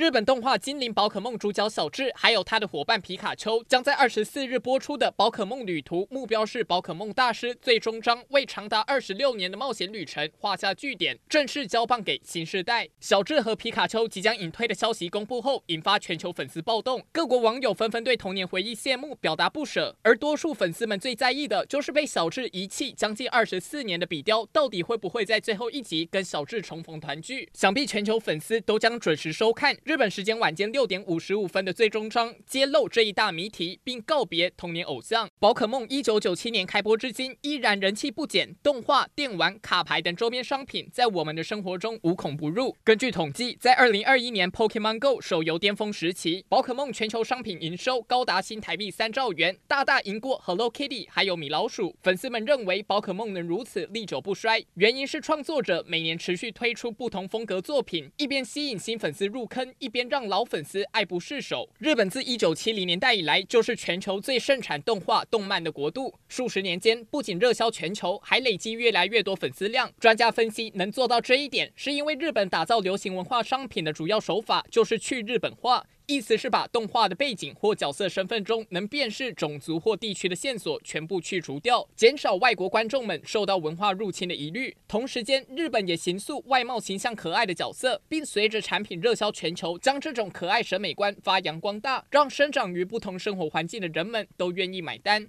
日本动画《精灵宝可梦》主角小智，还有他的伙伴皮卡丘，将在二十四日播出的《宝可梦旅途：目标是宝可梦大师》最终章，为长达二十六年的冒险旅程画下句点，正式交棒给新世代。小智和皮卡丘即将隐退的消息公布后，引发全球粉丝暴动，各国网友纷纷对童年回忆谢幕表达不舍。而多数粉丝们最在意的就是被小智遗弃将近二十四年的比雕，到底会不会在最后一集跟小智重逢团聚？想必全球粉丝都将准时收看。日本时间晚间六点五十五分的最终章揭露这一大谜题，并告别童年偶像宝可梦。一九九七年开播至今，依然人气不减。动画、电玩、卡牌等周边商品在我们的生活中无孔不入。根据统计，在二零二一年 Pokemon Go 手游巅峰时期，宝可梦全球商品营收高达新台币三兆元，大大赢过 Hello Kitty 还有米老鼠。粉丝们认为宝可梦能如此历久不衰，原因是创作者每年持续推出不同风格作品，一边吸引新粉丝入坑，一边让老粉丝爱不释手。日本自一九七零年代以来就是全球最盛产动画动漫的国度，数十年间不仅热销全球，还累积越来越多粉丝量。专家分析，能做到这一点，是因为日本打造流行文化商品的主要手法就是去日本化。意思是把动画的背景或角色身份中能辨识种族或地区的线索全部去除掉，减少外国观众们受到文化入侵的疑虑。同时间，日本也行塑外貌形象可爱的角色，并随着产品热销全球，将这种可爱审美观发扬光大，让生长于不同生活环境的人们都愿意买单。